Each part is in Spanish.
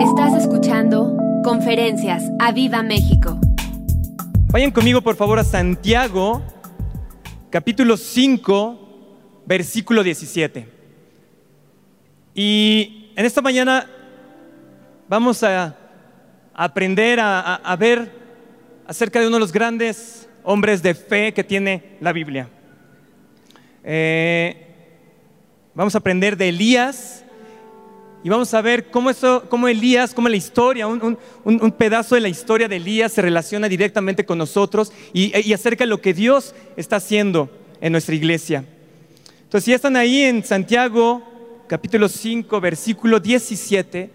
Estás escuchando Conferencias a Viva México. Vayan conmigo por favor a Santiago, capítulo 5, versículo 17. Y en esta mañana vamos a aprender a, ver acerca de uno de los grandes hombres de fe que tiene la Biblia. Eh, vamos a aprender de Elías y vamos a ver cómo, eso, cómo Elías, cómo la historia, un, pedazo de la historia de Elías se relaciona directamente con nosotros y, acerca de lo que Dios está haciendo en nuestra iglesia. Entonces, si están ahí en Santiago, capítulo 5, versículo 17,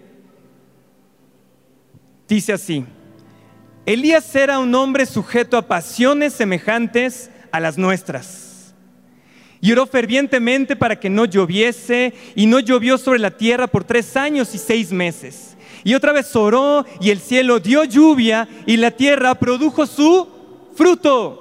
dice así. Elías era un hombre sujeto a pasiones semejantes a las nuestras. Y oró fervientemente para que no lloviese, y no llovió sobre la tierra por tres años y seis meses. Y otra vez oró, y el cielo dio lluvia, y la tierra produjo su fruto.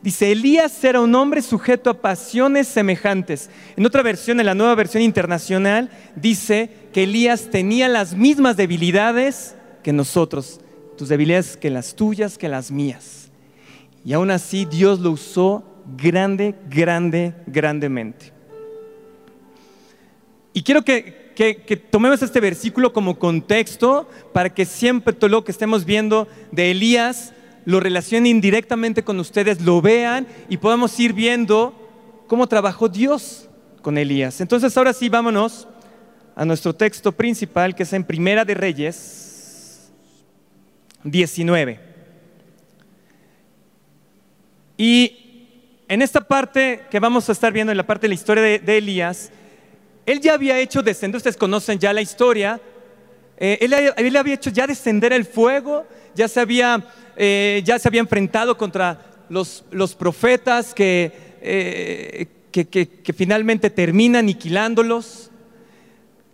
Dice, Elías era un hombre sujeto a pasiones semejantes. En otra versión, en la nueva versión internacional, dice que Elías tenía las mismas debilidades que nosotros, tus debilidades que las tuyas, que las mías. Y aún así Dios lo usó grande, grande, grandemente. Y quiero que, que- tomemos este versículo como contexto para que siempre todo lo que estemos viendo de Elías lo relacionen indirectamente con ustedes, lo vean y podamos ir viendo cómo trabajó Dios con Elías. Entonces ahora sí, vámonos a nuestro texto principal que es en Primera de Reyes 19. Y en esta parte que vamos a estar viendo, en la parte de la historia de, Elías, él ya había hecho descender, ustedes conocen ya la historia, eh, él, él había hecho ya descender el fuego, ya se había, eh, ya se había enfrentado contra los, los profetas que, eh, que, que- finalmente termina aniquilándolos,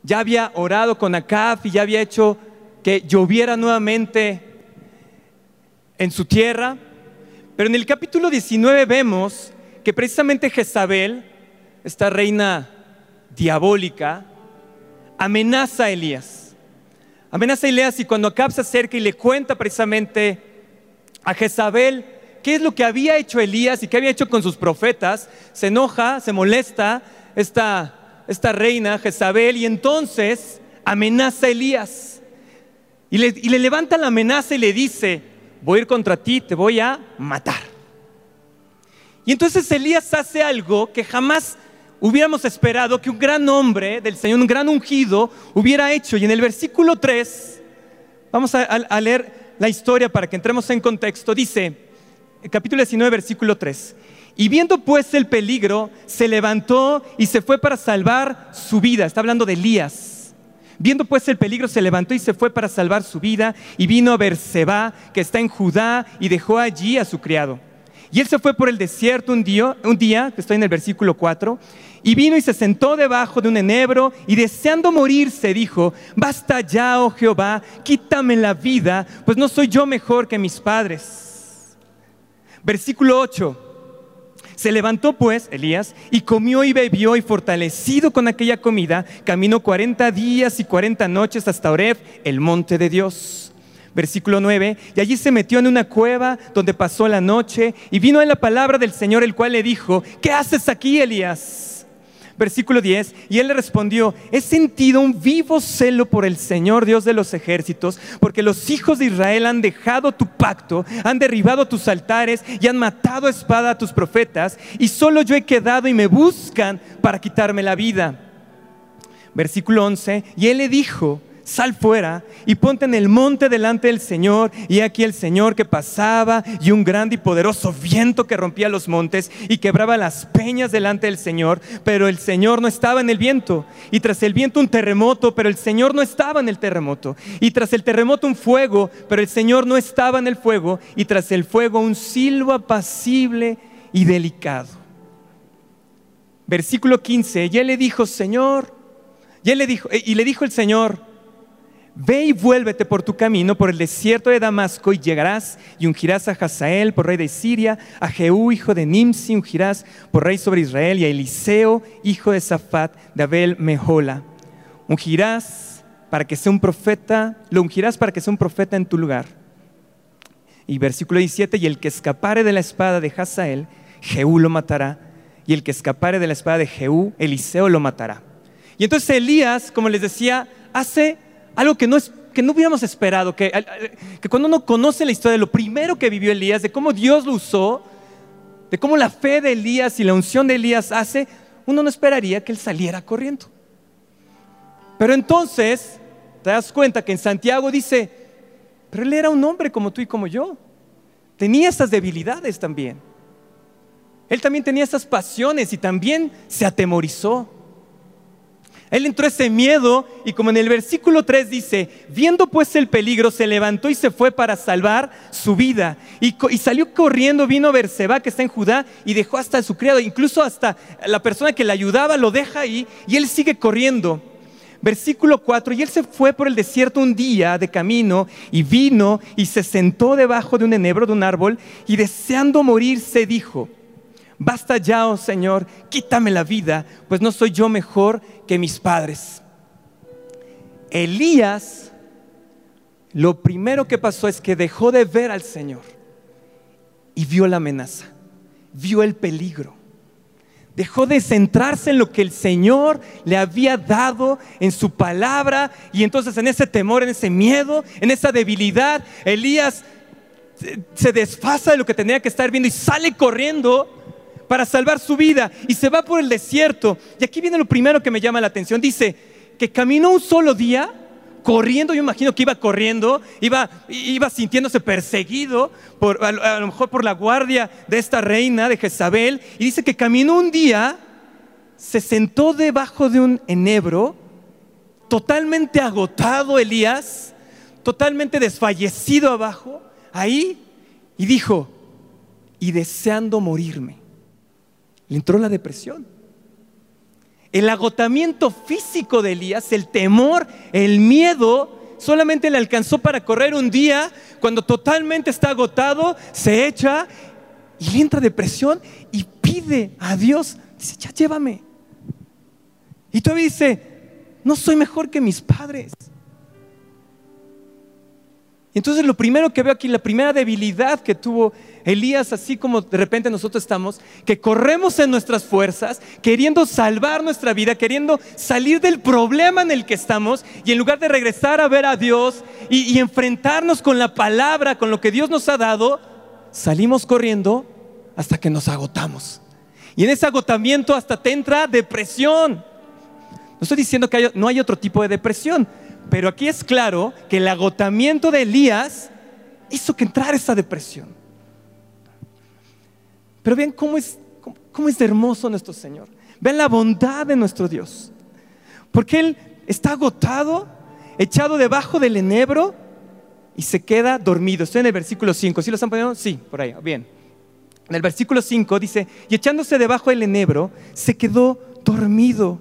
ya había orado con Acab y ya había hecho que lloviera nuevamente en su tierra. Pero en el capítulo 19 vemos que precisamente Jezabel, esta reina diabólica, amenaza a Elías. Amenaza a Elías y cuando Acab se acerca y le cuenta precisamente a Jezabel qué es lo que había hecho Elías y qué había hecho con sus profetas, se enoja, se molesta esta, esta reina Jezabel y entonces amenaza a Elías. Y y le levanta la amenaza y le dice, voy a ir contra ti, te voy a matar. Y entonces Elías hace algo que jamás hubiéramos esperado que un gran hombre del Señor, un gran ungido, hubiera hecho. Y en el versículo 3, vamos a, leer la historia para que entremos en contexto. Dice, capítulo 19, versículo 3. Y viendo pues el peligro, se levantó y se fue para salvar su vida. Está hablando de Elías. Viendo pues el peligro, se levantó y se fue para salvar su vida y vino a Berseba, que está en Judá, y dejó allí a su criado. Y él se fue por el desierto un día, un día, que estoy en el versículo 4, y vino y se sentó debajo de un enebro y deseando morirse dijo, basta ya, oh Jehová, quítame la vida, pues no soy yo mejor que mis padres. Versículo 8. Se levantó pues Elías y comió y bebió y fortalecido con aquella comida, caminó 40 días y 40 noches hasta Oreb, el monte de Dios. Versículo 9, y allí se metió en una cueva donde pasó la noche y vino a la palabra del Señor, el cual le dijo, ¿qué haces aquí, Elías? Versículo 10, y él le respondió, he sentido un vivo celo por el Señor Dios de los ejércitos, porque los hijos de Israel han dejado tu pacto, han derribado tus altares y han matado a espada a tus profetas, y solo yo he quedado y me buscan para quitarme la vida. Versículo 11, y él le dijo, sal fuera y ponte en el monte delante del Señor. Y aquí el Señor que pasaba y un grande y poderoso viento que rompía los montes y quebraba las peñas delante del Señor. Pero el Señor no estaba en el viento. Y tras el viento un terremoto, pero el Señor no estaba en el terremoto. Y tras el terremoto un fuego, pero el Señor no estaba en el fuego. Y tras el fuego un silbo apacible y delicado. Versículo 15. Y él le dijo, Señor, y él le dijo, y le dijo el Señor, Ve y vuélvete por tu camino por el desierto de Damasco y llegarás y ungirás a Hazael por rey de Siria, a Jehú hijo de Nimsi ungirás por rey sobre Israel y a Eliseo hijo de Safat de Abel Mehola. Ungirás para que sea un profeta, lo ungirás para que sea un profeta en tu lugar. Y versículo 17, y el que escapare de la espada de Hazael, Jehú lo matará, y el que escapare de la espada de Jehú, Eliseo lo matará. Y entonces Elías, como les decía, hace algo que no, es, que no hubiéramos esperado, que, que cuando uno conoce la historia de lo primero que vivió Elías, de cómo Dios lo usó, de cómo la fe de Elías y la unción de Elías hace, uno no esperaría que él saliera corriendo. Pero entonces te das cuenta que en Santiago dice, pero él era un hombre como tú y como yo. Tenía esas debilidades también. Él también tenía esas pasiones y también se atemorizó. Él entró ese miedo y como en el versículo 3 dice, viendo pues el peligro, se levantó y se fue para salvar su vida. Y, salió corriendo, vino a Berseba, que está en Judá, y dejó hasta su criado, incluso hasta la persona que le ayudaba lo deja ahí y él sigue corriendo. Versículo 4, y él se fue por el desierto un día de camino y vino y se sentó debajo de un enebro de un árbol y deseando morir se dijo, Basta ya, oh Señor, quítame la vida, pues no soy yo mejor que mis padres. Elías, lo primero que pasó es que dejó de ver al Señor y vio la amenaza, vio el peligro. Dejó de centrarse en lo que el Señor le había dado en su palabra y entonces en ese temor, en ese miedo, en esa debilidad, Elías se desfasa de lo que tenía que estar viendo y sale corriendo para salvar su vida y se va por el desierto. Y aquí viene lo primero que me llama la atención. Dice que caminó un solo día corriendo, yo imagino que iba corriendo, iba, iba sintiéndose perseguido por, a, lo mejor por la guardia de esta reina de Jezabel, y dice que caminó un día, se sentó debajo de un enebro, totalmente agotado Elías, totalmente desfallecido abajo, ahí, y dijo, y deseando morirme. Le entró la depresión. El agotamiento físico de Elías, el temor, el miedo, solamente le alcanzó para correr un día cuando totalmente está agotado, se echa y le entra depresión y pide a Dios, dice, ya llévame. Y todavía dice, no soy mejor que mis padres. Y entonces lo primero que veo aquí, la primera debilidad que tuvo Elías, así como de repente nosotros estamos, que corremos en nuestras fuerzas, queriendo salvar nuestra vida, queriendo salir del problema en el que estamos, y en lugar de regresar a ver a Dios y, enfrentarnos con la palabra, con lo que Dios nos ha dado, salimos corriendo hasta que nos agotamos. Y en ese agotamiento hasta te entra depresión. No estoy diciendo que no hay otro tipo de depresión, pero aquí es claro que el agotamiento de Elías hizo que entrara esa depresión. Pero vean cómo es, cómo, es hermoso nuestro Señor. Vean la bondad de nuestro Dios. Porque Él está agotado, echado debajo del enebro y se queda dormido. Estoy en el versículo 5. ¿Sí lo están poniendo? Sí, por ahí. Bien. En el versículo 5 dice, y echándose debajo del enebro, se quedó dormido.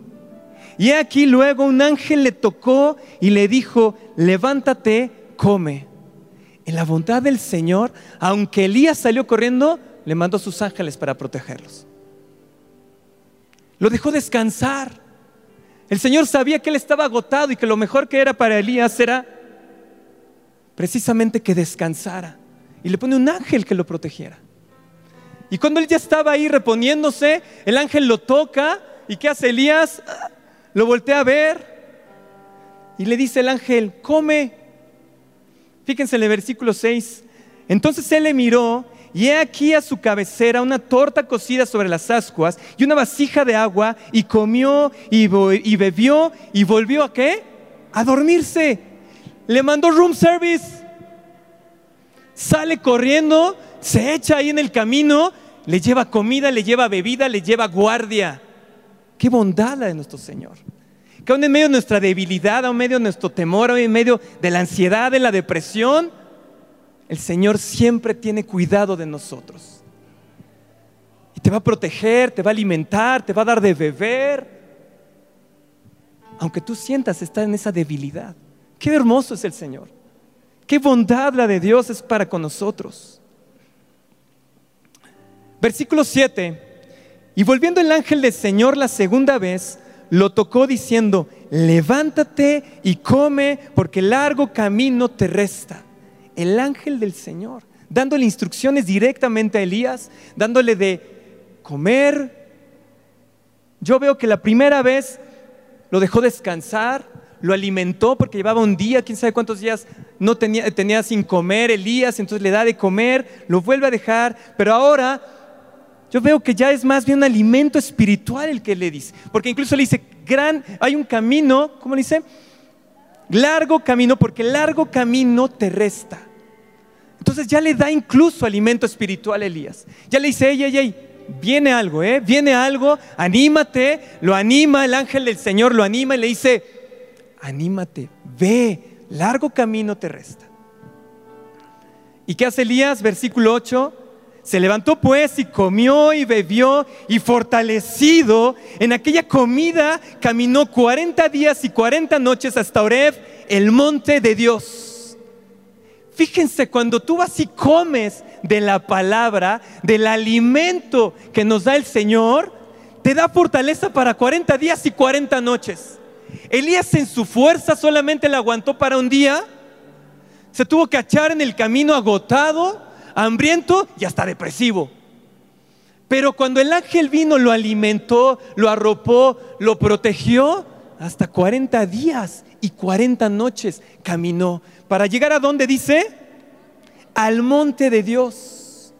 Y aquí luego un ángel le tocó y le dijo, levántate, come. En la bondad del Señor, aunque Elías salió corriendo, le mandó sus ángeles para protegerlos. Lo dejó descansar. El Señor sabía que él estaba agotado y que lo mejor que era para Elías era precisamente que descansara. Y le pone un ángel que lo protegiera. Y cuando él ya estaba ahí reponiéndose, el ángel lo toca. ¿Y qué hace Elías? lo voltea a ver y le dice el ángel, come. Fíjense en el versículo 6. Entonces él le miró y he aquí a su cabecera una torta cocida sobre las ascuas y una vasija de agua y comió y, y bebió y volvió a qué? A dormirse. Le mandó room service. Sale corriendo, se echa ahí en el camino, le lleva comida, le lleva bebida, le lleva guardia. Qué bondad la de nuestro Señor. Que aún en medio de nuestra debilidad, aún en medio de nuestro temor, aún en medio de la ansiedad, de la depresión, el Señor siempre tiene cuidado de nosotros. Y te va a proteger, te va a alimentar, te va a dar de beber. Aunque tú sientas estar en esa debilidad. Qué hermoso es el Señor. Qué bondad la de Dios es para con nosotros. Versículo 7. Y volviendo el ángel del Señor la segunda vez, lo tocó diciendo, levántate y come porque largo camino te resta. El ángel del Señor, dándole instrucciones directamente a Elías, dándole de comer. Yo veo que la primera vez lo dejó descansar, lo alimentó porque llevaba un día, quién sabe cuántos días no tenía, tenía sin comer Elías, entonces le da de comer, lo vuelve a dejar, pero ahora yo veo que ya es más bien un alimento espiritual el que le dice, porque incluso le dice, gran, hay un camino, ¿cómo le dice? Largo camino, porque largo camino te resta. Entonces ya le da incluso alimento espiritual a Elías. Ya le dice, ey, ey, ey, viene algo, ¿eh? Viene algo, anímate, lo anima, el ángel del Señor lo anima y le dice, anímate, ve, largo camino te resta. ¿Y qué hace Elías? Versículo 8. Se levantó pues y comió y bebió y fortalecido en aquella comida caminó 40 días y 40 noches hasta Oreb, el monte de Dios. Fíjense, cuando tú vas y comes de la palabra, del alimento que nos da el Señor, te da fortaleza para 40 días y 40 noches. Elías en su fuerza solamente la aguantó para un día. Se tuvo que echar en el camino agotado, hambriento y hasta depresivo. Pero cuando el ángel vino, lo alimentó, lo arropó, lo protegió, hasta 40 días y 40 noches caminó. ¿Para llegar a dónde dice? Al monte de Dios.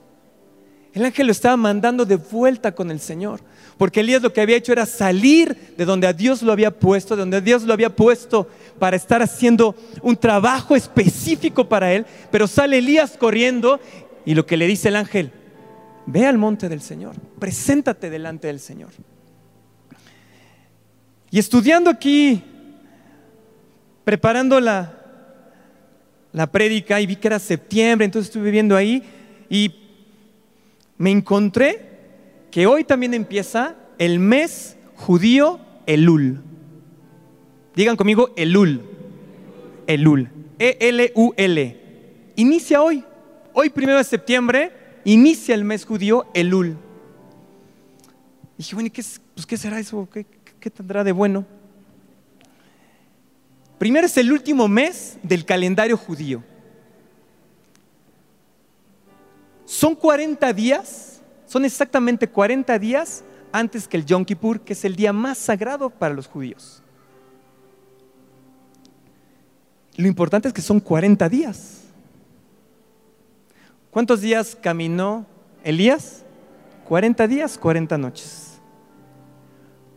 El ángel lo estaba mandando de vuelta con el Señor. Porque Elías lo que había hecho era salir de donde a Dios lo había puesto, de donde Dios lo había puesto para estar haciendo un trabajo específico para él. Pero sale Elías corriendo y lo que le dice el ángel, ve al monte del Señor, preséntate delante del Señor. Y estudiando aquí, preparando la, la prédica y vi que era septiembre, entonces estuve viendo ahí y me encontré que hoy también empieza el mes judío Elul. Digan conmigo Elul. Elul. E-L-U-L. Inicia hoy. Hoy, primero de septiembre, inicia el mes judío Elul. Dije, bueno, ¿y qué, pues, ¿qué será eso? ¿Qué, ¿Qué tendrá de bueno? Primero es el último mes del calendario judío. Son 40 días son exactamente 40 días antes que el Yom Kippur, que es el día más sagrado para los judíos. Lo importante es que son 40 días. ¿Cuántos días caminó Elías? 40 días, 40 noches.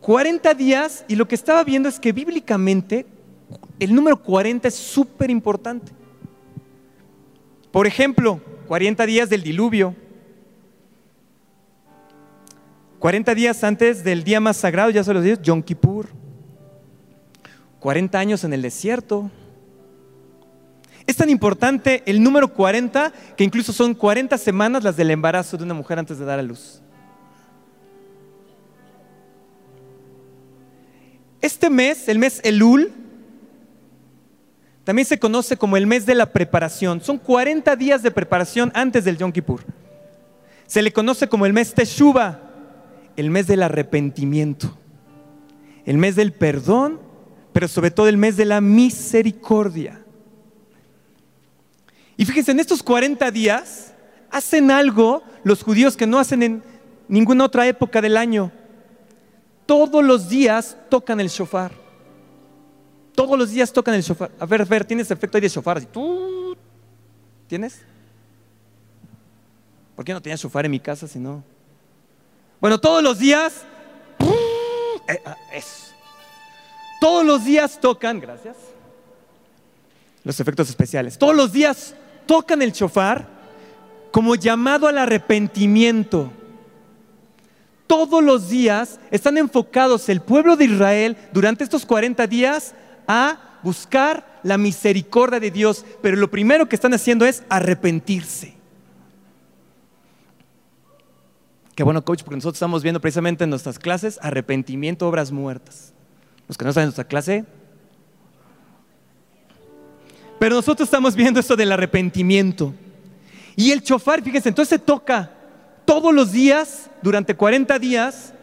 40 días y lo que estaba viendo es que bíblicamente el número 40 es súper importante. Por ejemplo, 40 días del diluvio, 40 días antes del día más sagrado, ya se los digo, Yom Kippur. 40 años en el desierto. Es tan importante el número 40 que incluso son 40 semanas las del embarazo de una mujer antes de dar a luz. Este mes, el mes Elul, también se conoce como el mes de la preparación. Son 40 días de preparación antes del Yom Kippur. Se le conoce como el mes Teshuvah el mes del arrepentimiento, el mes del perdón, pero sobre todo el mes de la misericordia. Y fíjense, en estos 40 días hacen algo los judíos que no hacen en ninguna otra época del año. Todos los días tocan el shofar. Todos los días tocan el shofar. A ver, a ver, tienes efecto ahí de shofar. ¿Tú tienes? ¿Por qué no tenía shofar en mi casa si no? Bueno, todos los días, eh, ah, todos los días tocan, gracias, los efectos especiales. Todos los días tocan el chofar como llamado al arrepentimiento. Todos los días están enfocados el pueblo de Israel durante estos 40 días a buscar la misericordia de Dios, pero lo primero que están haciendo es arrepentirse. Qué bueno, coach, porque nosotros estamos viendo precisamente en nuestras clases arrepentimiento, obras muertas. Los que no están en nuestra clase. Pero nosotros estamos viendo esto del arrepentimiento. Y el chofar, fíjense, entonces se toca todos los días, durante 40 días,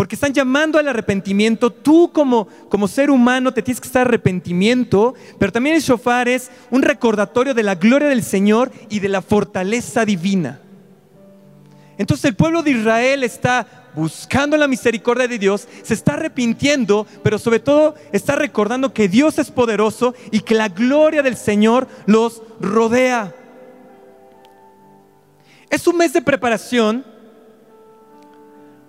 porque están llamando al arrepentimiento. Tú como, como ser humano te tienes que estar arrepentimiento, pero también el shofar es un recordatorio de la gloria del Señor y de la fortaleza divina. Entonces el pueblo de Israel está buscando la misericordia de Dios, se está arrepintiendo, pero sobre todo está recordando que Dios es poderoso y que la gloria del Señor los rodea. Es un mes de preparación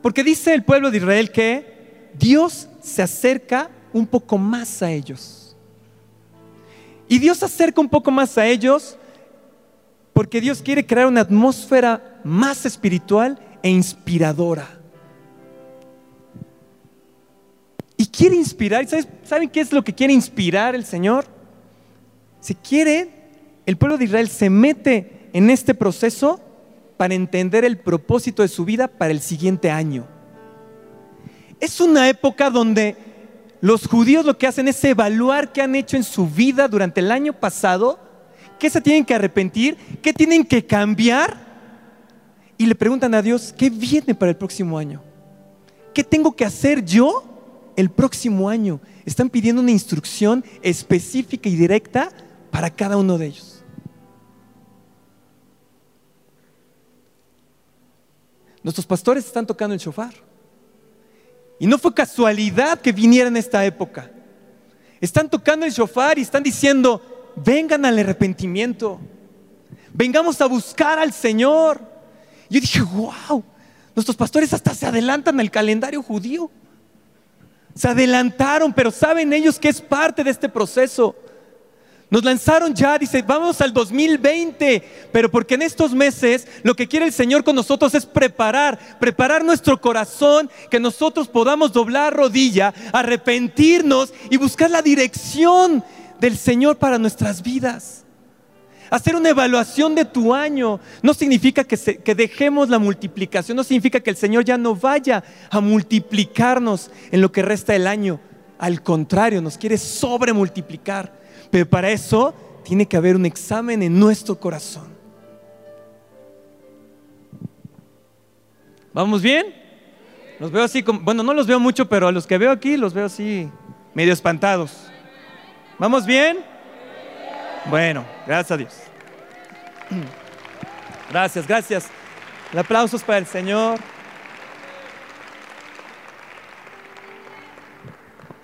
porque dice el pueblo de Israel que Dios se acerca un poco más a ellos. Y Dios se acerca un poco más a ellos porque Dios quiere crear una atmósfera más espiritual e inspiradora. Y quiere inspirar, ¿saben qué es lo que quiere inspirar el Señor? Si quiere, el pueblo de Israel se mete en este proceso para entender el propósito de su vida para el siguiente año. Es una época donde los judíos lo que hacen es evaluar qué han hecho en su vida durante el año pasado, qué se tienen que arrepentir, qué tienen que cambiar y le preguntan a Dios, ¿qué viene para el próximo año? ¿Qué tengo que hacer yo el próximo año? Están pidiendo una instrucción específica y directa para cada uno de ellos. Nuestros pastores están tocando el shofar. Y no fue casualidad que viniera en esta época. Están tocando el shofar y están diciendo, vengan al arrepentimiento. Vengamos a buscar al Señor. Yo dije, wow, nuestros pastores hasta se adelantan al calendario judío. Se adelantaron, pero saben ellos que es parte de este proceso. Nos lanzaron ya, dice, vamos al 2020, pero porque en estos meses lo que quiere el Señor con nosotros es preparar, preparar nuestro corazón, que nosotros podamos doblar rodilla, arrepentirnos y buscar la dirección del Señor para nuestras vidas. Hacer una evaluación de tu año no significa que, que dejemos la multiplicación, no significa que el Señor ya no vaya a multiplicarnos en lo que resta del año. Al contrario, nos quiere sobremultiplicar. Pero para eso tiene que haber un examen en nuestro corazón. ¿Vamos bien? Los veo así, como, bueno, no los veo mucho, pero a los que veo aquí los veo así, medio espantados. ¿Vamos bien? Bueno, gracias a Dios. Gracias, gracias. El aplauso es para el Señor.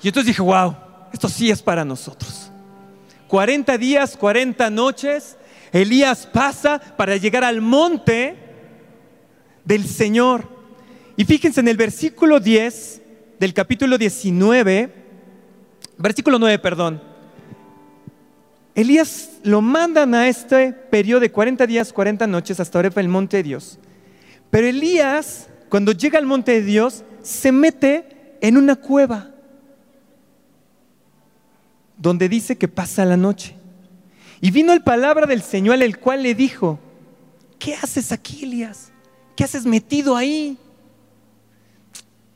Y entonces dije, wow, esto sí es para nosotros. 40 días, 40 noches, Elías pasa para llegar al monte del Señor. Y fíjense en el versículo 10 del capítulo 19, versículo 9, perdón. Elías lo mandan a este periodo de 40 días, 40 noches hasta ahora el monte de Dios. Pero Elías, cuando llega al monte de Dios, se mete en una cueva donde dice que pasa la noche. Y vino el palabra del Señor, el cual le dijo, ¿qué haces aquí, Elías? ¿Qué haces metido ahí?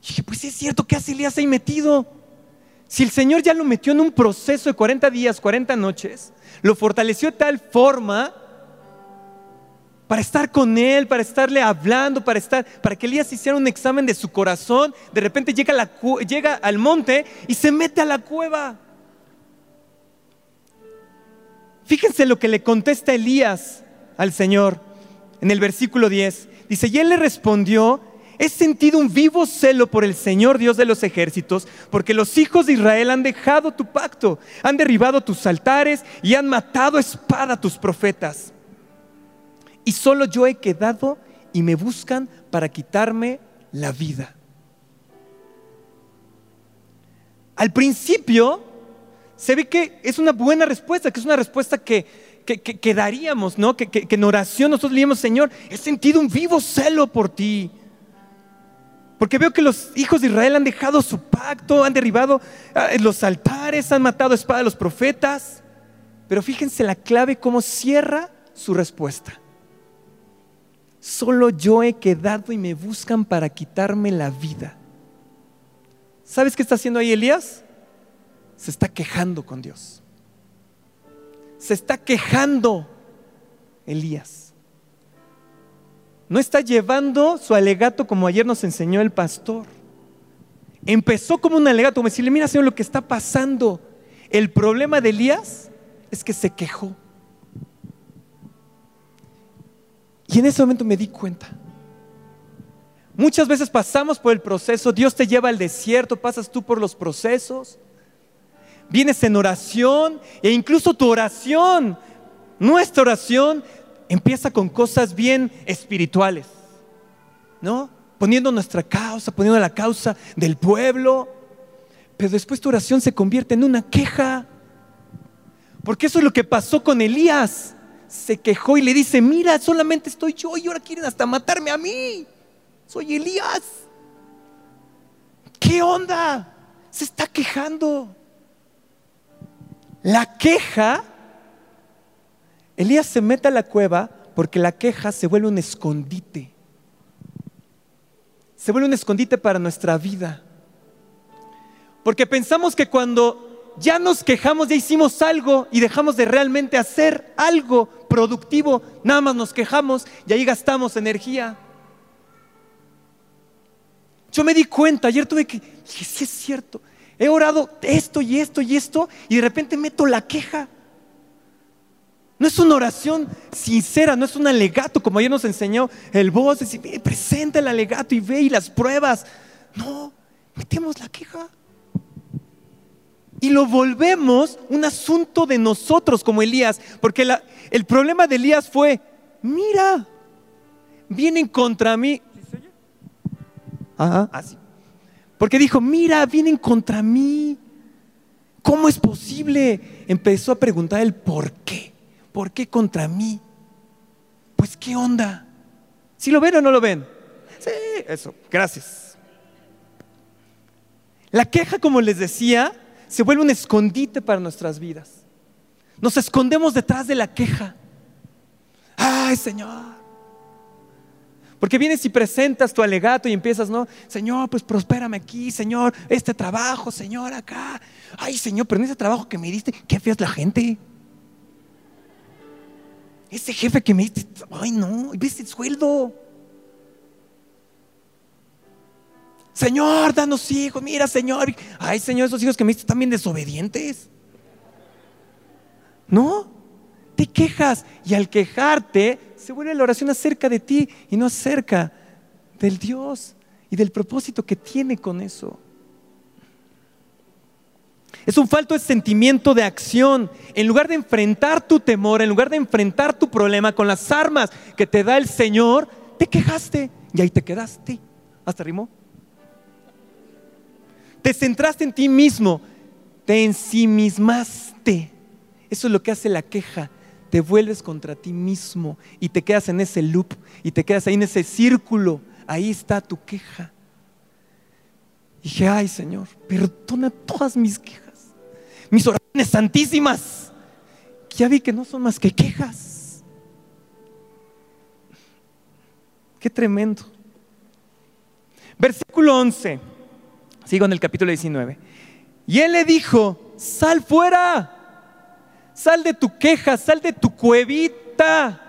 Y dije, pues es cierto, ¿qué hace Elías ahí metido? Si el Señor ya lo metió en un proceso de 40 días, 40 noches, lo fortaleció de tal forma para estar con él, para estarle hablando, para estar, para que Elías hiciera un examen de su corazón. De repente llega, llega al monte y se mete a la cueva. Fíjense lo que le contesta Elías al Señor en el versículo 10. Dice, y él le respondió, he sentido un vivo celo por el Señor Dios de los ejércitos, porque los hijos de Israel han dejado tu pacto, han derribado tus altares y han matado espada a tus profetas. Y solo yo he quedado y me buscan para quitarme la vida. Al principio se ve que es una buena respuesta, que es una respuesta que, que, daríamos, ¿no? Que, que, en oración nosotros leíamos, Señor, he sentido un vivo celo por ti. Porque veo que los hijos de Israel han dejado su pacto, han derribado ah, los altares, han matado a espada a los profetas. Pero fíjense la clave, cómo cierra su respuesta. Solo yo he quedado y me buscan para quitarme la vida. ¿Sabes qué está haciendo ahí Elías? Se está quejando con Dios. Se está quejando Elías. No está llevando su alegato como ayer nos enseñó el pastor. empezó como un alegato, como decirle, mira Señor lo que está pasando. El problema de Elías es que se quejó. Y en ese momento me di cuenta. Muchas veces pasamos por el proceso, Dios te lleva al desierto, pasas tú por los procesos, vienes en oración e incluso tu oración, nuestra oración empieza con cosas bien espirituales, ¿no? Poniendo nuestra causa, poniendo la causa del pueblo, pero después tu oración se convierte en una queja, porque eso es lo que pasó con Elías se quejó y le dice, mira, solamente estoy yo y ahora quieren hasta matarme a mí. Soy Elías. ¿Qué onda? Se está quejando. La queja, Elías se mete a la cueva porque la queja se vuelve un escondite. Se vuelve un escondite para nuestra vida. Porque pensamos que cuando ya nos quejamos, ya hicimos algo y dejamos de realmente hacer algo productivo, nada más nos quejamos y ahí gastamos energía. Yo me di cuenta, ayer tuve que, dije, sí es cierto, he orado esto y esto y esto y de repente meto la queja. No es una oración sincera, no es un alegato como ayer nos enseñó el voz, decir, presenta el alegato y ve y las pruebas. No, metemos la queja y lo volvemos un asunto de nosotros como Elías, porque el problema de Elías fue, mira, vienen contra mí. Ajá, así. Porque dijo, mira, vienen contra mí. ¿Cómo es posible? Empezó a preguntar el por qué. ¿Por qué contra mí? Pues, ¿qué onda? ¿Si lo ven o no lo ven? Sí, eso, gracias. La queja, como les decía, se vuelve un escondite para nuestras vidas. Nos escondemos detrás de la queja. Ay, Señor. Porque vienes y presentas tu alegato y empiezas, ¿no? Señor, pues prospérame aquí, Señor, este trabajo, Señor, acá. Ay, Señor, pero en ese trabajo que me diste, qué fea la gente. Ese jefe que me diste, ay, no, ¿viste el sueldo? Señor, danos hijos, mira, Señor. Ay, Señor, esos hijos que me diste también desobedientes. No, te quejas y al quejarte se vuelve la oración acerca de ti y no acerca del Dios y del propósito que tiene con eso. Es un falto de sentimiento de acción. En lugar de enfrentar tu temor, en lugar de enfrentar tu problema con las armas que te da el Señor, te quejaste y ahí te quedaste. ¿Hasta rimó? Te centraste en ti mismo, te ensimismaste. Eso es lo que hace la queja. Te vuelves contra ti mismo y te quedas en ese loop y te quedas ahí en ese círculo. Ahí está tu queja. Y dije, ay Señor, perdona todas mis quejas, mis oraciones santísimas. Ya vi que no son más que quejas. Qué tremendo. Versículo 11. Sigo en el capítulo 19. Y él le dijo, sal fuera, sal de tu queja, sal de tu cuevita,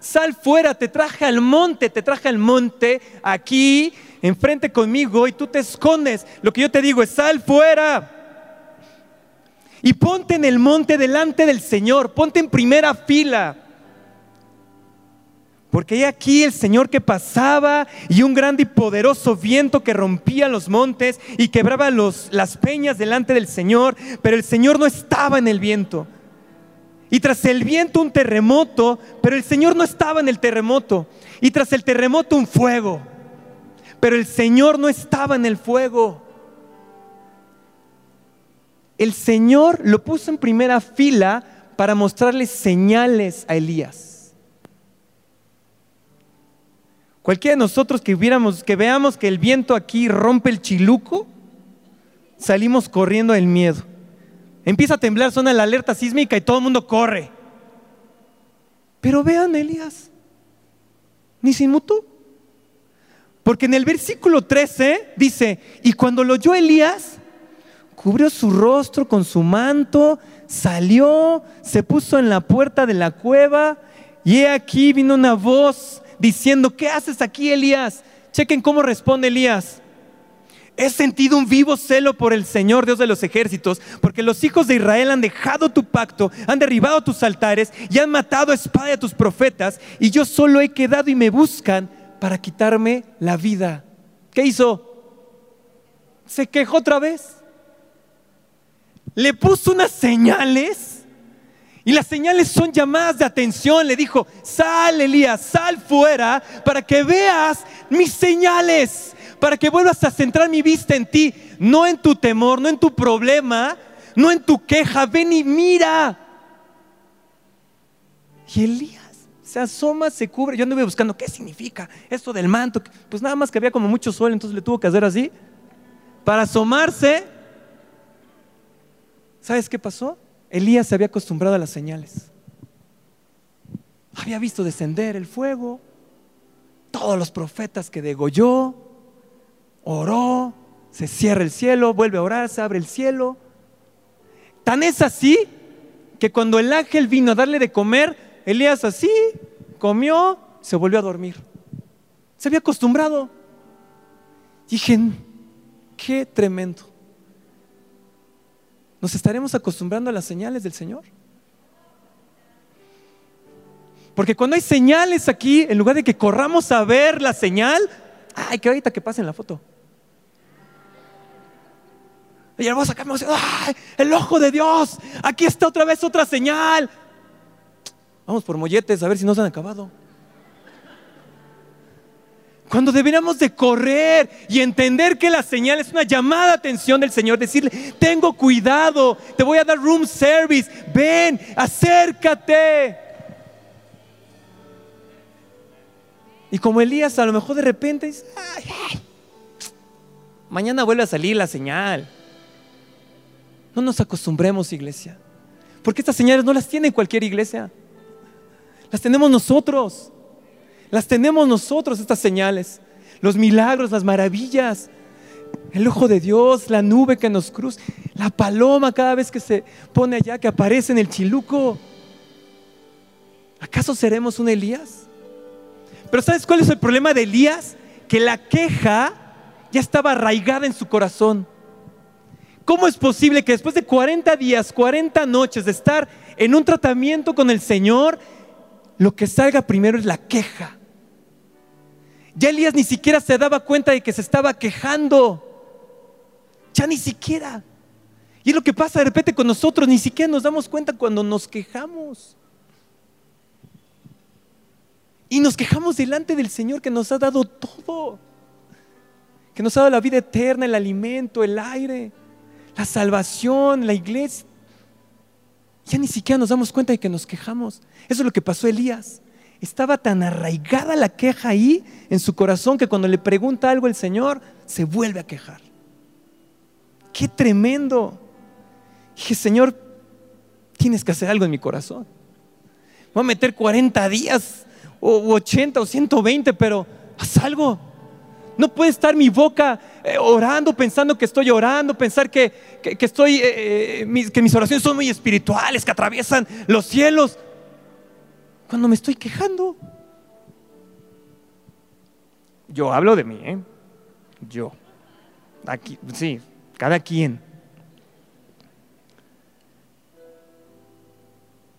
sal fuera, te traje al monte, te traje al monte aquí, enfrente conmigo, y tú te escondes. Lo que yo te digo es, sal fuera. Y ponte en el monte delante del Señor, ponte en primera fila. Porque hay aquí el Señor que pasaba y un grande y poderoso viento que rompía los montes y quebraba los, las peñas delante del Señor, pero el Señor no estaba en el viento. Y tras el viento un terremoto, pero el Señor no estaba en el terremoto. Y tras el terremoto un fuego, pero el Señor no estaba en el fuego. El Señor lo puso en primera fila para mostrarle señales a Elías. Cualquiera de nosotros que viéramos, que veamos que el viento aquí rompe el chiluco, salimos corriendo del miedo. Empieza a temblar, suena la alerta sísmica y todo el mundo corre. Pero vean, Elías, ni se inmutó. Porque en el versículo 13 dice, y cuando lo oyó Elías, cubrió su rostro con su manto, salió, se puso en la puerta de la cueva, y he aquí vino una voz diciendo, ¿qué haces aquí, Elías? Chequen cómo responde Elías. He sentido un vivo celo por el Señor, Dios de los ejércitos, porque los hijos de Israel han dejado tu pacto, han derribado tus altares y han matado a espada a tus profetas, y yo solo he quedado y me buscan para quitarme la vida. ¿Qué hizo? Se quejó otra vez. Le puso unas señales y las señales son llamadas de atención. Le dijo, sal Elías, sal fuera para que veas mis señales para que vuelvas a centrar mi vista en ti, no en tu temor, no en tu problema, no en tu queja, ven y mira. Y Elías se asoma, se cubre. Yo anduve buscando qué significa esto del manto. Pues nada más que había como mucho sol, entonces le tuvo que hacer así. Para asomarse, ¿sabes qué pasó? Elías se había acostumbrado a las señales. Había visto descender el fuego, todos los profetas que degolló, oró, se cierra el cielo, vuelve a orar, se abre el cielo. Tan es así que cuando el ángel vino a darle de comer, Elías así comió, se volvió a dormir. Se había acostumbrado. Dije, qué tremendo. ¿Nos estaremos acostumbrando a las señales del Señor? Porque cuando hay señales aquí, en lugar de que corramos a ver la señal, ay, que ahorita que pasen la foto. Y vamos a sacar ¡Ay, el ojo de Dios. Aquí está otra vez otra señal. Vamos por molletes a ver si no se han acabado. Cuando deberíamos de correr y entender que la señal es una llamada de atención del Señor, decirle, tengo cuidado, te voy a dar room service, ven, acércate. Y como Elías a lo mejor de repente dice, mañana vuelve a salir la señal. No nos acostumbremos, iglesia. Porque estas señales no las tiene cualquier iglesia. Las tenemos nosotros. Las tenemos nosotros, estas señales. Los milagros, las maravillas. El ojo de Dios, la nube que nos cruza. La paloma cada vez que se pone allá, que aparece en el chiluco. ¿Acaso seremos un Elías? Pero ¿sabes cuál es el problema de Elías? Que la queja ya estaba arraigada en su corazón. ¿Cómo es posible que después de 40 días, 40 noches de estar en un tratamiento con el Señor, lo que salga primero es la queja? Ya Elías ni siquiera se daba cuenta de que se estaba quejando. Ya ni siquiera. Y es lo que pasa de repente con nosotros, ni siquiera nos damos cuenta cuando nos quejamos. Y nos quejamos delante del Señor que nos ha dado todo. Que nos ha dado la vida eterna, el alimento, el aire la salvación, la iglesia. Ya ni siquiera nos damos cuenta de que nos quejamos. Eso es lo que pasó a Elías. Estaba tan arraigada la queja ahí en su corazón que cuando le pregunta algo el Señor, se vuelve a quejar. Qué tremendo. Dije, Señor, tienes que hacer algo en mi corazón. Voy a meter 40 días, o 80, o 120, pero haz algo. No puede estar mi boca eh, orando, pensando que estoy orando, pensar que, estoy, eh, eh, que mis oraciones son muy espirituales, que atraviesan los cielos, cuando me estoy quejando. Yo hablo de mí. Yo. Aquí, sí, cada quien.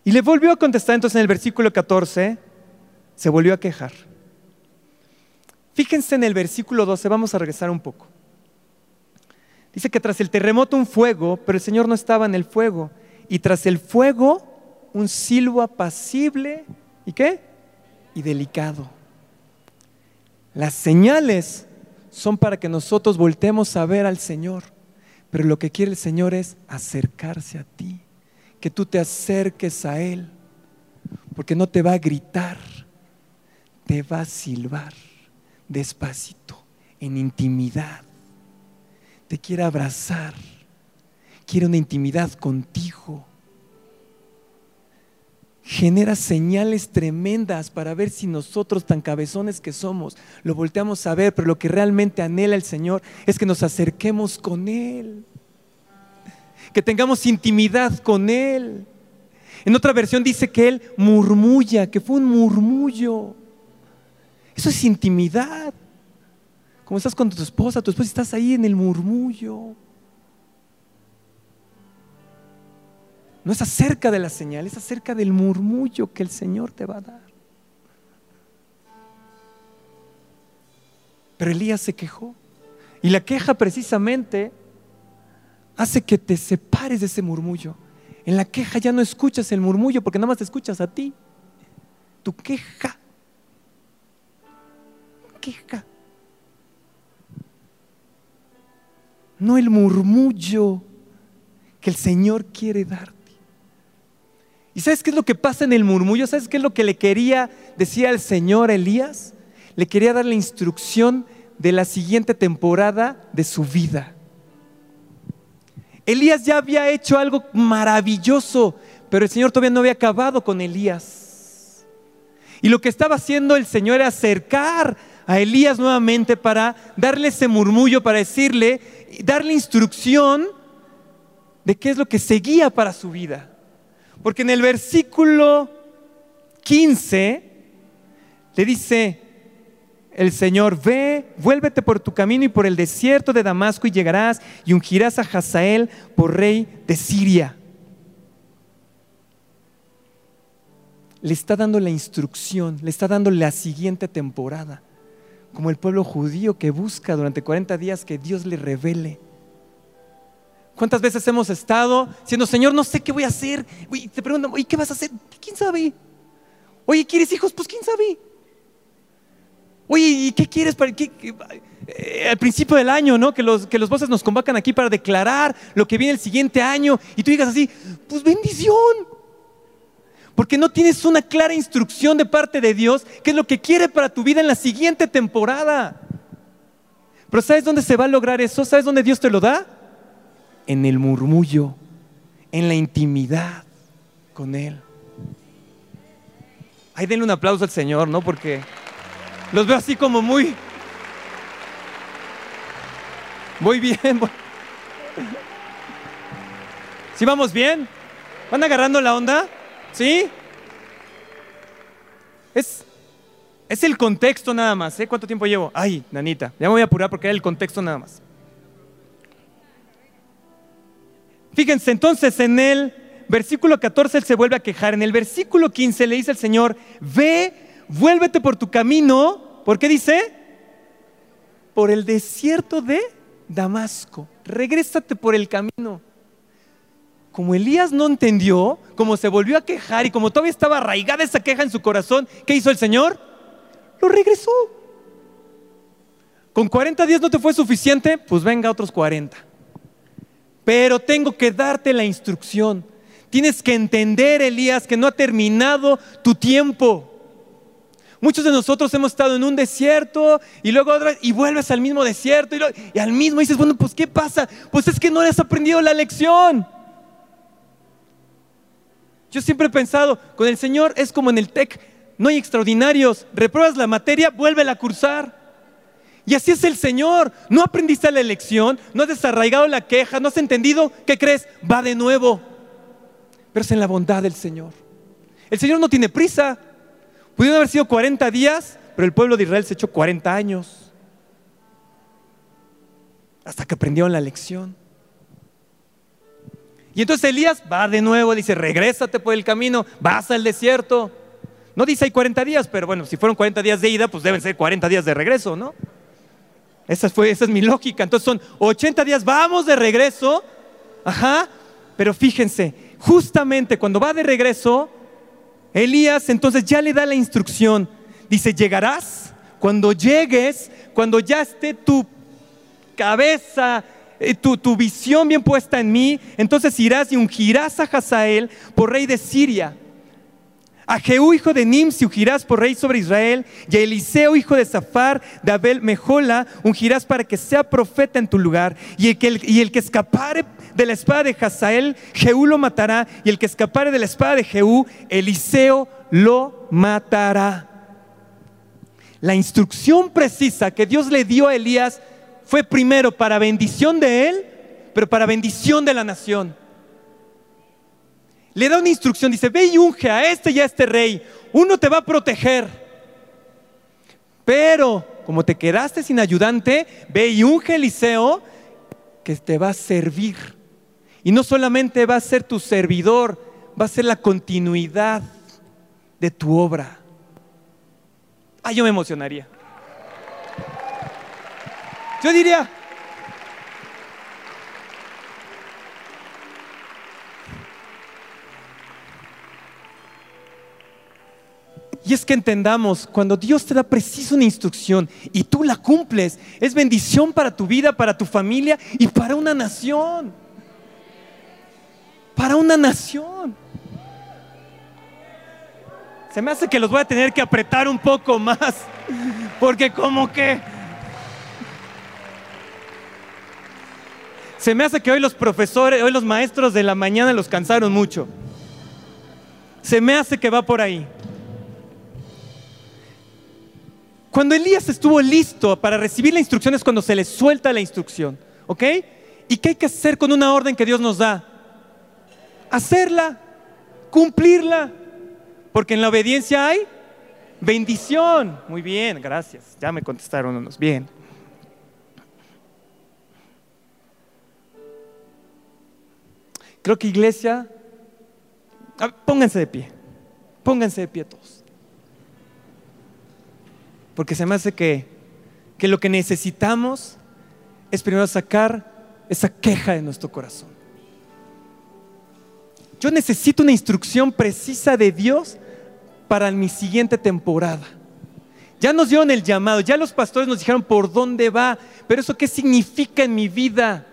Y le volvió a contestar entonces en el versículo 14, se volvió a quejar. Fíjense en el versículo 12, vamos a regresar un poco. Dice que tras el terremoto un fuego, pero el Señor no estaba en el fuego. Y tras el fuego un silbo apacible. ¿Y qué? Y delicado. Las señales son para que nosotros voltemos a ver al Señor. Pero lo que quiere el Señor es acercarse a ti. Que tú te acerques a Él. Porque no te va a gritar, te va a silbar despacito, en intimidad. Te quiere abrazar, quiere una intimidad contigo. Genera señales tremendas para ver si nosotros, tan cabezones que somos, lo volteamos a ver, pero lo que realmente anhela el Señor es que nos acerquemos con Él, que tengamos intimidad con Él. En otra versión dice que Él murmulla, que fue un murmullo. Eso es intimidad. Como estás con tu esposa, tu esposa estás ahí en el murmullo. No es acerca de la señal, es acerca del murmullo que el Señor te va a dar. Pero Elías se quejó. Y la queja precisamente hace que te separes de ese murmullo. En la queja ya no escuchas el murmullo porque nada más te escuchas a ti. Tu queja. No el murmullo que el Señor quiere darte. ¿Y sabes qué es lo que pasa en el murmullo? ¿Sabes qué es lo que le quería decir al Señor Elías? Le quería dar la instrucción de la siguiente temporada de su vida. Elías ya había hecho algo maravilloso, pero el Señor todavía no había acabado con Elías. Y lo que estaba haciendo el Señor era acercar a Elías nuevamente para darle ese murmullo, para decirle, darle instrucción de qué es lo que seguía para su vida. Porque en el versículo 15 le dice, el Señor, ve, vuélvete por tu camino y por el desierto de Damasco y llegarás y ungirás a Hazael por rey de Siria. Le está dando la instrucción, le está dando la siguiente temporada, como el pueblo judío que busca durante 40 días que Dios le revele. ¿Cuántas veces hemos estado diciendo, Señor, no sé qué voy a hacer? Y te preguntan, ¿y qué vas a hacer? ¿Quién sabe? Oye, ¿quieres hijos? Pues quién sabe. Oye, ¿y qué quieres para qué, eh, al principio del año, ¿no? Que los, que los voces nos convocan aquí para declarar lo que viene el siguiente año y tú digas así, pues bendición. Porque no tienes una clara instrucción de parte de Dios, qué es lo que quiere para tu vida en la siguiente temporada. Pero ¿sabes dónde se va a lograr eso? ¿Sabes dónde Dios te lo da? En el murmullo, en la intimidad con Él. Ahí denle un aplauso al Señor, ¿no? Porque... Los veo así como muy... Muy bien. ¿Sí vamos bien? ¿Van agarrando la onda? ¿Sí? Es, es el contexto nada más. ¿eh? ¿Cuánto tiempo llevo? Ay, nanita, ya me voy a apurar porque era el contexto nada más. Fíjense, entonces en el versículo 14 él se vuelve a quejar. En el versículo 15 le dice el Señor, ve vuélvete por tu camino, ¿por qué dice? Por el desierto de Damasco. Regrésate por el camino. Como Elías no entendió, como se volvió a quejar y como todavía estaba arraigada esa queja en su corazón, ¿qué hizo el Señor? Lo regresó. ¿Con 40 días no te fue suficiente? Pues venga otros 40. Pero tengo que darte la instrucción. Tienes que entender, Elías, que no ha terminado tu tiempo. Muchos de nosotros hemos estado en un desierto y luego y vuelves al mismo desierto y, al mismo dices, bueno, pues ¿qué pasa? Pues es que no has aprendido la lección. Yo siempre he pensado, con el Señor es como en el TEC, no hay extraordinarios, repruebas la materia, vuelve a cursar. Y así es el Señor. No aprendiste la lección, no has desarraigado la queja, no has entendido, ¿qué crees? Va de nuevo. Pero es en la bondad del Señor. El Señor no tiene prisa. Pudieron haber sido 40 días, pero el pueblo de Israel se echó 40 años. Hasta que aprendieron la lección. Y entonces Elías va de nuevo, dice, regrésate por el camino, vas al desierto. No dice hay 40 días, pero bueno, si fueron 40 días de ida, pues deben ser 40 días de regreso, ¿no? Esa, fue, esa es mi lógica. Entonces son 80 días, vamos de regreso. Ajá. Pero fíjense, justamente cuando va de regreso, Elías entonces ya le da la instrucción. Dice, llegarás cuando llegues, cuando ya esté tu cabeza, tu, tu, visión bien puesta en mí, entonces irás y ungirás a Hazael por rey de Siria. A Jehú, hijo de Nimsi, ungirás por rey sobre Israel, y a Eliseo, hijo de Zafar, de Abel Mejola, ungirás para que sea profeta en tu lugar. Y el que, y el que escapare de la espada de Hazael, Jehú lo matará, y el que escapare de la espada de Jehú, Eliseo lo matará. La instrucción precisa que Dios le dio a Elías fue primero para bendición de él, pero para bendición de la nación. Le da una instrucción, dice, ve y unge a este y a este rey, uno te va a proteger, pero como te quedaste sin ayudante, ve y unge Eliseo que te va a servir. Y no solamente va a ser tu servidor, va a ser la continuidad de tu obra. Ah, yo me emocionaría. Yo diría, Y es que entendamos, cuando Dios te da preciso una instrucción y tú la cumples, es bendición para tu vida, para tu familia y para una nación. Para una nación. Se me hace que los voy a tener que apretar un poco más, porque como que... Se me hace que hoy los profesores, hoy los maestros de la mañana los cansaron mucho. Se me hace que va por ahí. Cuando Elías estuvo listo para recibir la instrucción es cuando se le suelta la instrucción. ¿Ok? ¿Y qué hay que hacer con una orden que Dios nos da? Hacerla, cumplirla. Porque en la obediencia hay bendición. Muy bien, gracias. Ya me contestaron unos. Bien. Creo que iglesia, pónganse de pie. Pónganse de pie todos porque se me hace que, que lo que necesitamos es primero sacar esa queja de nuestro corazón. Yo necesito una instrucción precisa de Dios para mi siguiente temporada. Ya nos dieron el llamado, ya los pastores nos dijeron por dónde va, pero eso qué significa en mi vida?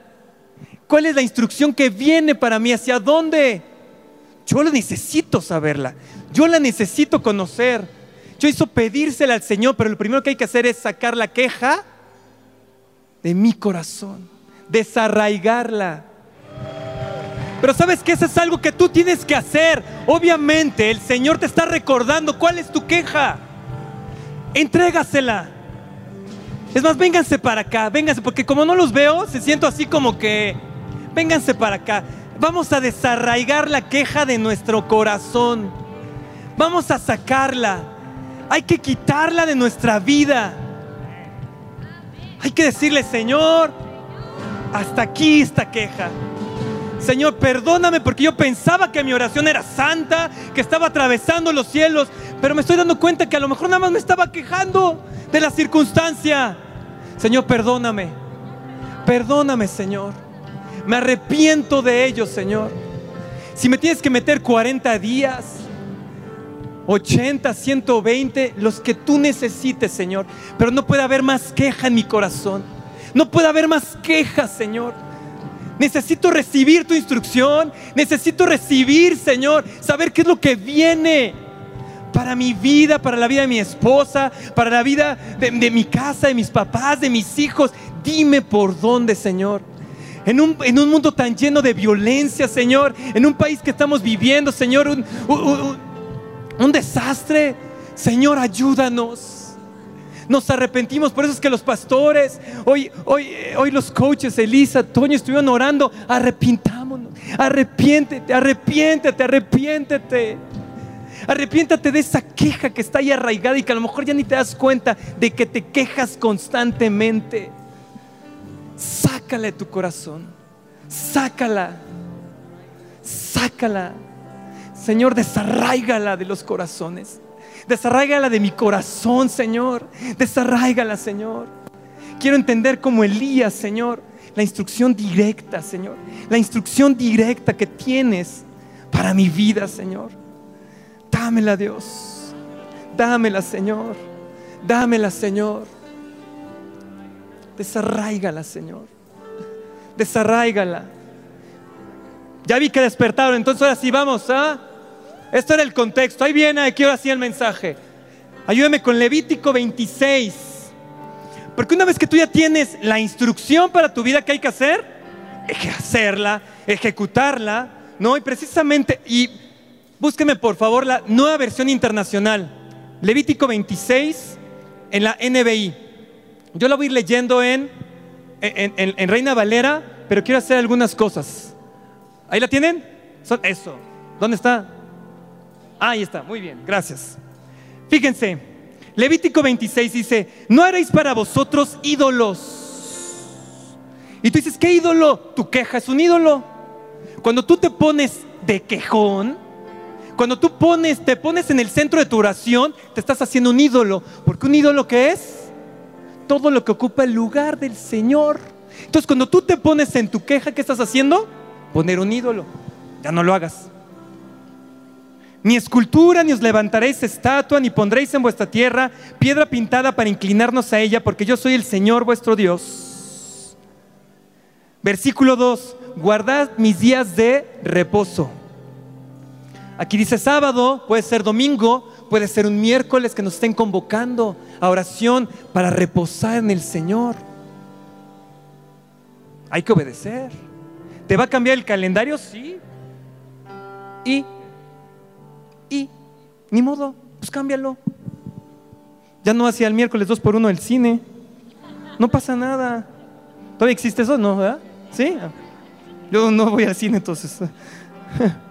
¿Cuál es la instrucción que viene para mí? ¿Hacia dónde? Yo la necesito saberla, yo la necesito conocer. Yo hizo pedírsela al Señor, pero lo primero que hay que hacer es sacar la queja de mi corazón, desarraigarla. Pero sabes que eso es algo que tú tienes que hacer. Obviamente el Señor te está recordando cuál es tu queja. Entrégasela. Es más, vénganse para acá, vénganse, porque como no los veo, se siento así como que, vénganse para acá. Vamos a desarraigar la queja de nuestro corazón. Vamos a sacarla. Hay que quitarla de nuestra vida. Hay que decirle, Señor, hasta aquí esta queja. Señor, perdóname porque yo pensaba que mi oración era santa, que estaba atravesando los cielos, pero me estoy dando cuenta que a lo mejor nada más me estaba quejando de la circunstancia. Señor, perdóname. Perdóname, Señor. Me arrepiento de ello, Señor. Si me tienes que meter 40 días, 80, 120, los que tú necesites, Señor. Pero no puede haber más queja en mi corazón. No puede haber más queja, Señor. Necesito recibir tu instrucción. Necesito recibir, Señor, saber qué es lo que viene para mi vida, para la vida de mi esposa, para la vida de, mi casa, de mis papás, de mis hijos. Dime por dónde, Señor. En un, en un, mundo tan lleno de violencia, Señor, en un país que estamos viviendo, Señor, un, un desastre. Señor, ayúdanos. Nos arrepentimos, por eso es que los pastores, hoy, hoy, hoy los coaches, Elisa, Toño, estuvieron orando, arrepintámonos, arrepiéntete, arrepiéntete, arrepiéntete. Arrepiéntate de esa queja que está ahí arraigada y que a lo mejor ya ni te das cuenta de que te quejas constantemente. Sácala de tu corazón, sácala, sácala. Señor, desarraigala de los corazones. Desarraigala de mi corazón, Señor. Desarraigala, Señor. Quiero entender como Elías, Señor, la instrucción directa, Señor. La instrucción directa que tienes para mi vida, Señor. Dámela, Dios. Dámela, Señor. Dámela, Señor. Desarraigala, Señor. Desarraigala. Ya vi que despertaron, entonces ahora sí vamos. ¿ah? Esto era el contexto. Ahí viene, aquí ahora sí el mensaje. Ayúdame con Levítico 26. Porque una vez que tú ya tienes la instrucción para tu vida, ¿qué hay que hacer? Hacerla, ejecutarla, ¿no? Y precisamente, y búsqueme por favor la nueva versión internacional. Levítico 26 en la NBI. Yo la voy a ir leyendo en, en, Reina Valera, pero quiero hacer algunas cosas. ¿Ahí la tienen? Son eso. ¿Dónde está? ahí está, muy bien, gracias. Fíjense, Levítico 26 dice, no haréis para vosotros ídolos. Y tú dices, ¿qué ídolo? Tu queja es un ídolo. Cuando tú te pones de quejón, cuando tú pones, te pones en el centro de tu oración, te estás haciendo un ídolo. Porque un ídolo que es todo lo que ocupa el lugar del Señor. Entonces, cuando tú te pones en tu queja, ¿qué estás haciendo? Poner un ídolo. Ya no lo hagas. Ni escultura, ni os levantaréis estatua, ni pondréis en vuestra tierra piedra pintada para inclinarnos a ella, porque yo soy el Señor vuestro Dios. Versículo 2, guardad mis días de reposo. Aquí dice sábado, puede ser domingo, puede ser un miércoles que nos estén convocando a oración para reposar en el Señor. Hay que obedecer. ¿Te va a cambiar el calendario? Sí. Y y ni modo, pues cámbialo. Ya no hacía el miércoles 2 por 1 el cine. No pasa nada. ¿Todavía existe eso? No, ¿verdad? ¿Sí? Yo no voy al cine entonces.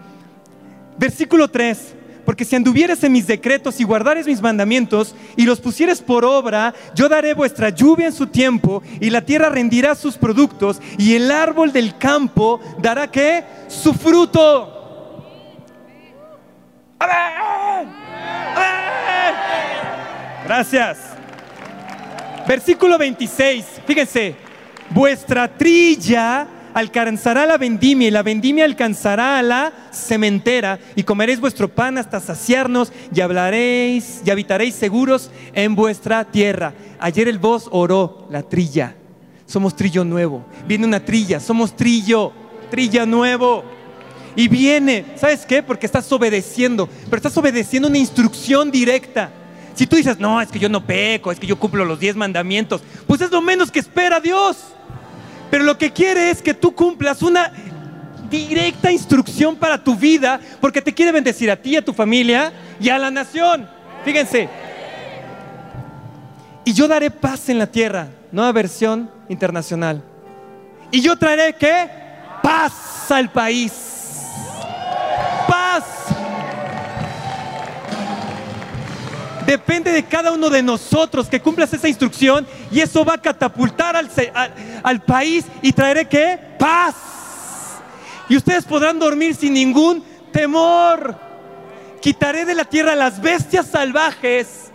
Versículo 3. Porque si anduvieres en mis decretos y guardares mis mandamientos y los pusieres por obra, yo daré vuestra lluvia en su tiempo y la tierra rendirá sus productos y el árbol del campo dará que su fruto. Gracias. Versículo 26. Fíjense, vuestra trilla alcanzará la vendimia y la vendimia alcanzará a la cementera y comeréis vuestro pan hasta saciarnos y hablaréis y habitaréis seguros en vuestra tierra. Ayer el voz oró la trilla. Somos trillo nuevo. Viene una trilla, somos trillo, trilla nuevo. Y viene, ¿sabes qué? Porque estás obedeciendo, pero estás obedeciendo una instrucción directa. Si tú dices, no, es que yo no peco, es que yo cumplo los diez mandamientos, pues es lo menos que espera Dios. Pero lo que quiere es que tú cumplas una directa instrucción para tu vida, porque te quiere bendecir a ti, a tu familia y a la nación. Fíjense. Y yo daré paz en la tierra, nueva versión internacional. Y yo traeré qué? Paz al país paz. Depende de cada uno de nosotros que cumplas esa instrucción y eso va a catapultar al, al, país y traeré qué? Paz. Y ustedes podrán dormir sin ningún temor. Quitaré de la tierra las bestias salvajes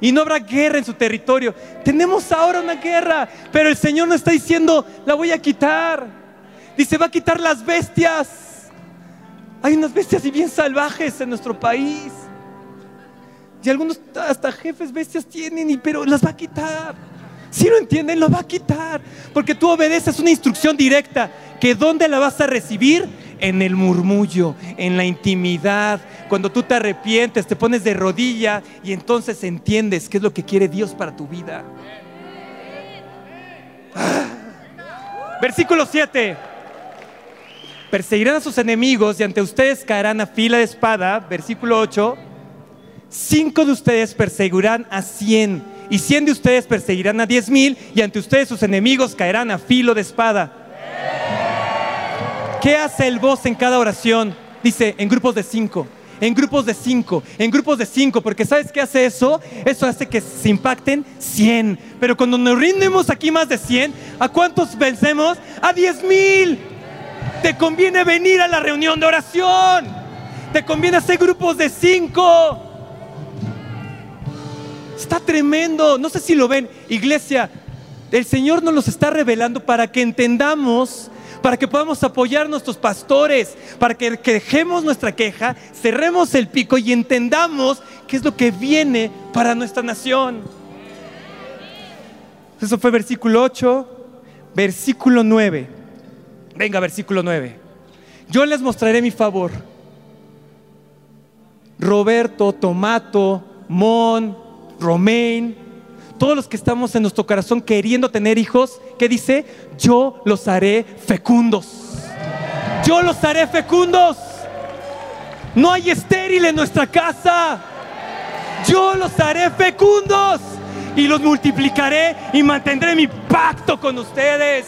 y no habrá guerra en su territorio. Tenemos ahora una guerra, pero el Señor no está diciendo, la voy a quitar. Dice, va a quitar las bestias. Hay unas bestias y bien salvajes en nuestro país. Y algunos hasta jefes bestias tienen, y, pero las va a quitar. Si lo entienden, lo va a quitar. Porque tú obedeces una instrucción directa. ¿Que dónde la vas a recibir? En el murmullo, en la intimidad. Cuando tú te arrepientes, te pones de rodilla y entonces entiendes qué es lo que quiere Dios para tu vida. Ah. Versículo 7 perseguirán a sus enemigos y ante ustedes caerán a fila de espada, versículo 8, cinco de ustedes perseguirán a cien y cien de ustedes perseguirán a diez mil y ante ustedes sus enemigos caerán a filo de espada. ¿Qué hace el voz en cada oración? Dice, en grupos de cinco, en grupos de cinco, en grupos de cinco, porque ¿sabes qué hace eso? Eso hace que se impacten cien. Pero cuando nos rindemos aquí más de cien, ¿a cuántos vencemos? A diez mil. Te conviene venir a la reunión de oración. Te conviene hacer grupos de cinco. Está tremendo. No sé si lo ven. Iglesia, el Señor nos los está revelando para que entendamos, para que podamos apoyar a nuestros pastores, para que, dejemos nuestra queja, cerremos el pico y entendamos qué es lo que viene para nuestra nación. Eso fue versículo 8, versículo 9. Venga, versículo 9. Yo les mostraré mi favor. Roberto, Tomato, Mon, Romain, todos los que estamos en nuestro corazón queriendo tener hijos, ¿qué dice? Yo los haré fecundos. Yo los haré fecundos. No hay estéril en nuestra casa. Yo los haré fecundos y los multiplicaré y mantendré mi pacto con ustedes.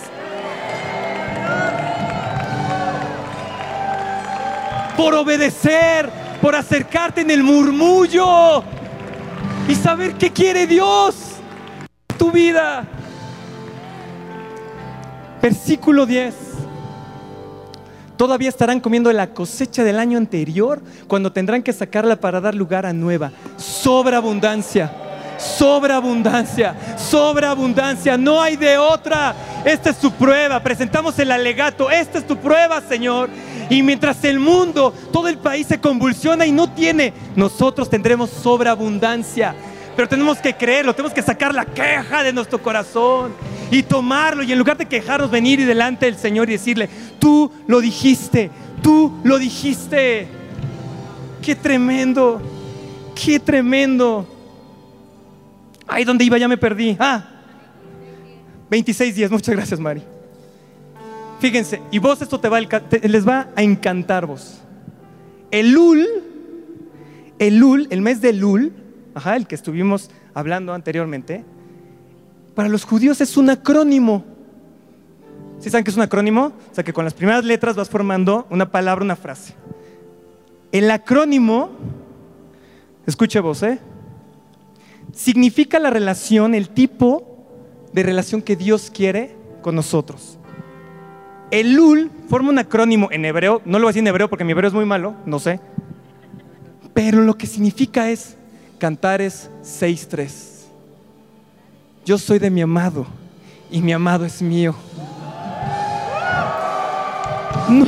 por obedecer, por acercarte en el murmullo. Y saber qué quiere Dios tu vida. Versículo 10. Todavía estarán comiendo la cosecha del año anterior cuando tendrán que sacarla para dar lugar a nueva. Sobreabundancia, sobreabundancia, sobreabundancia. No hay de otra. Esta es tu prueba. Presentamos el alegato. Esta es tu prueba, Señor. Y mientras el mundo, todo el país se convulsiona y no tiene, nosotros tendremos sobreabundancia. Pero tenemos que creerlo, tenemos que sacar la queja de nuestro corazón y tomarlo. Y en lugar de quejarnos, venir y delante del Señor y decirle, tú lo dijiste, tú lo dijiste. Qué tremendo, qué tremendo. Ahí donde iba ya me perdí. Ah, 26 días. Muchas gracias, Mari. Fíjense, y vos esto te va les va a encantar vos. El Lul, el Lul, el mes de Lul, ajá, el que estuvimos hablando anteriormente, para los judíos es un acrónimo. ¿Sí saben qué es un acrónimo? O sea que con las primeras letras vas formando una palabra, una frase. El acrónimo, escuche vos, ¿eh? Significa la relación, el tipo de relación que Dios quiere con nosotros. El Lul forma un acrónimo en hebreo, no lo voy a decir en hebreo porque mi hebreo es muy malo, no sé, pero lo que significa es Cantares 6.3. Yo soy de mi amado y mi amado es mío. No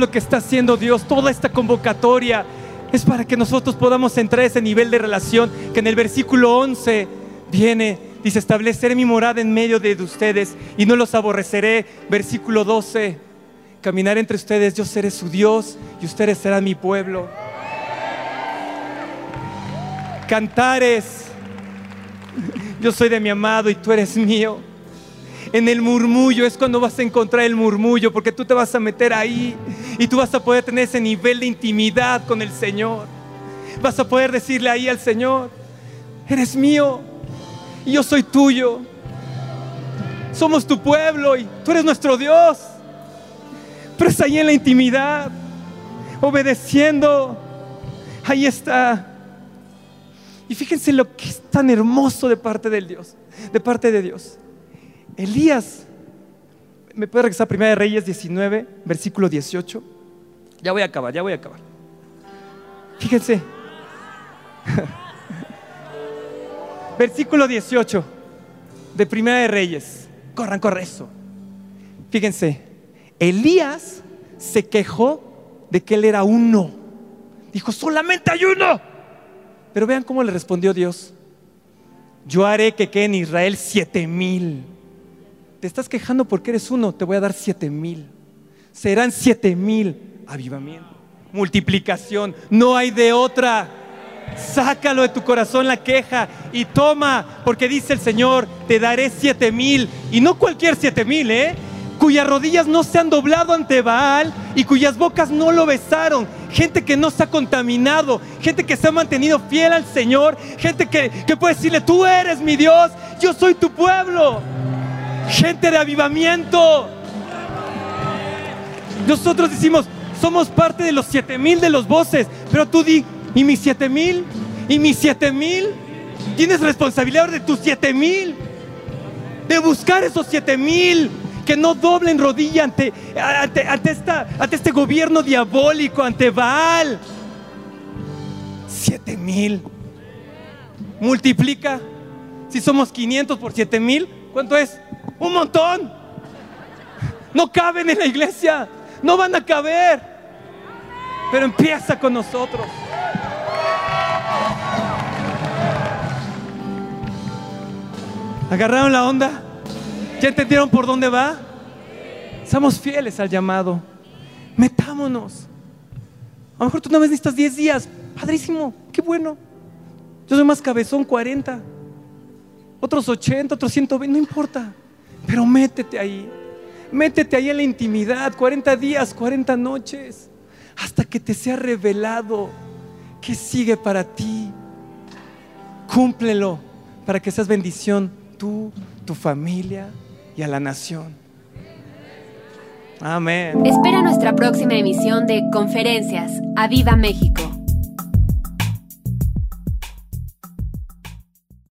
lo que está haciendo Dios, toda esta convocatoria, es para que nosotros podamos entrar a ese nivel de relación que en el versículo 11 viene, dice, establecer mi morada en medio de ustedes y no los aborreceré. Versículo 12, caminar entre ustedes, yo seré su Dios y ustedes serán mi pueblo. Cantares, yo soy de mi amado y tú eres mío. En el murmullo es cuando vas a encontrar el murmullo, porque tú te vas a meter ahí y tú vas a poder tener ese nivel de intimidad con el Señor. Vas a poder decirle ahí al Señor, eres mío y yo soy tuyo. Somos tu pueblo y tú eres nuestro Dios. Pero es ahí en la intimidad, obedeciendo. Ahí está. Y fíjense lo que es tan hermoso de parte del Dios, de parte de Dios. Elías, ¿me puede regresar a Primera de Reyes 19, versículo 18? Ya voy a acabar, ya voy a acabar. Fíjense. versículo 18 de Primera de Reyes. Corran, corran eso. Fíjense, Elías se quejó de que él era uno. Dijo, solamente hay uno. Pero vean cómo le respondió Dios. Yo haré que quede en Israel siete mil te estás quejando porque eres uno, te voy a dar siete mil. Serán siete mil. Avivamiento, multiplicación, no hay de otra. Sácalo de tu corazón la queja y toma, porque dice el Señor, te daré siete mil. Y no cualquier siete mil, ¿eh? Cuyas rodillas no se han doblado ante Baal y cuyas bocas no lo besaron. Gente que no se ha contaminado, gente que se ha mantenido fiel al Señor, gente que, que puede decirle, tú eres mi Dios, yo soy tu pueblo gente de avivamiento. Nosotros decimos, somos parte de los siete mil de los voces, pero tú di, ¿y mis siete mil? ¿Y mis siete mil? Tienes responsabilidad de tus siete mil, de buscar esos siete mil que no doblen rodilla ante, ante, esta, ante este gobierno diabólico, ante Baal. Siete mil. Multiplica. Si somos 500 por siete mil, ¿cuánto es? Un montón. No caben en la iglesia. No van a caber. Pero empieza con nosotros. ¿Agarraron la onda? ¿Ya entendieron por dónde va? Somos fieles al llamado. Metámonos. A lo mejor tú no vez necesitas 10 días. Padrísimo, qué bueno. Yo soy más cabezón, 40. Otros 80, otros 120, no importa. Pero métete ahí. Métete ahí en la intimidad, 40 días, 40 noches, hasta que te sea revelado qué sigue para ti. Cúmplelo para que seas bendición tú, tu familia y a la nación. Amén. Espera nuestra próxima emisión de Conferencias. ¡A Viva México!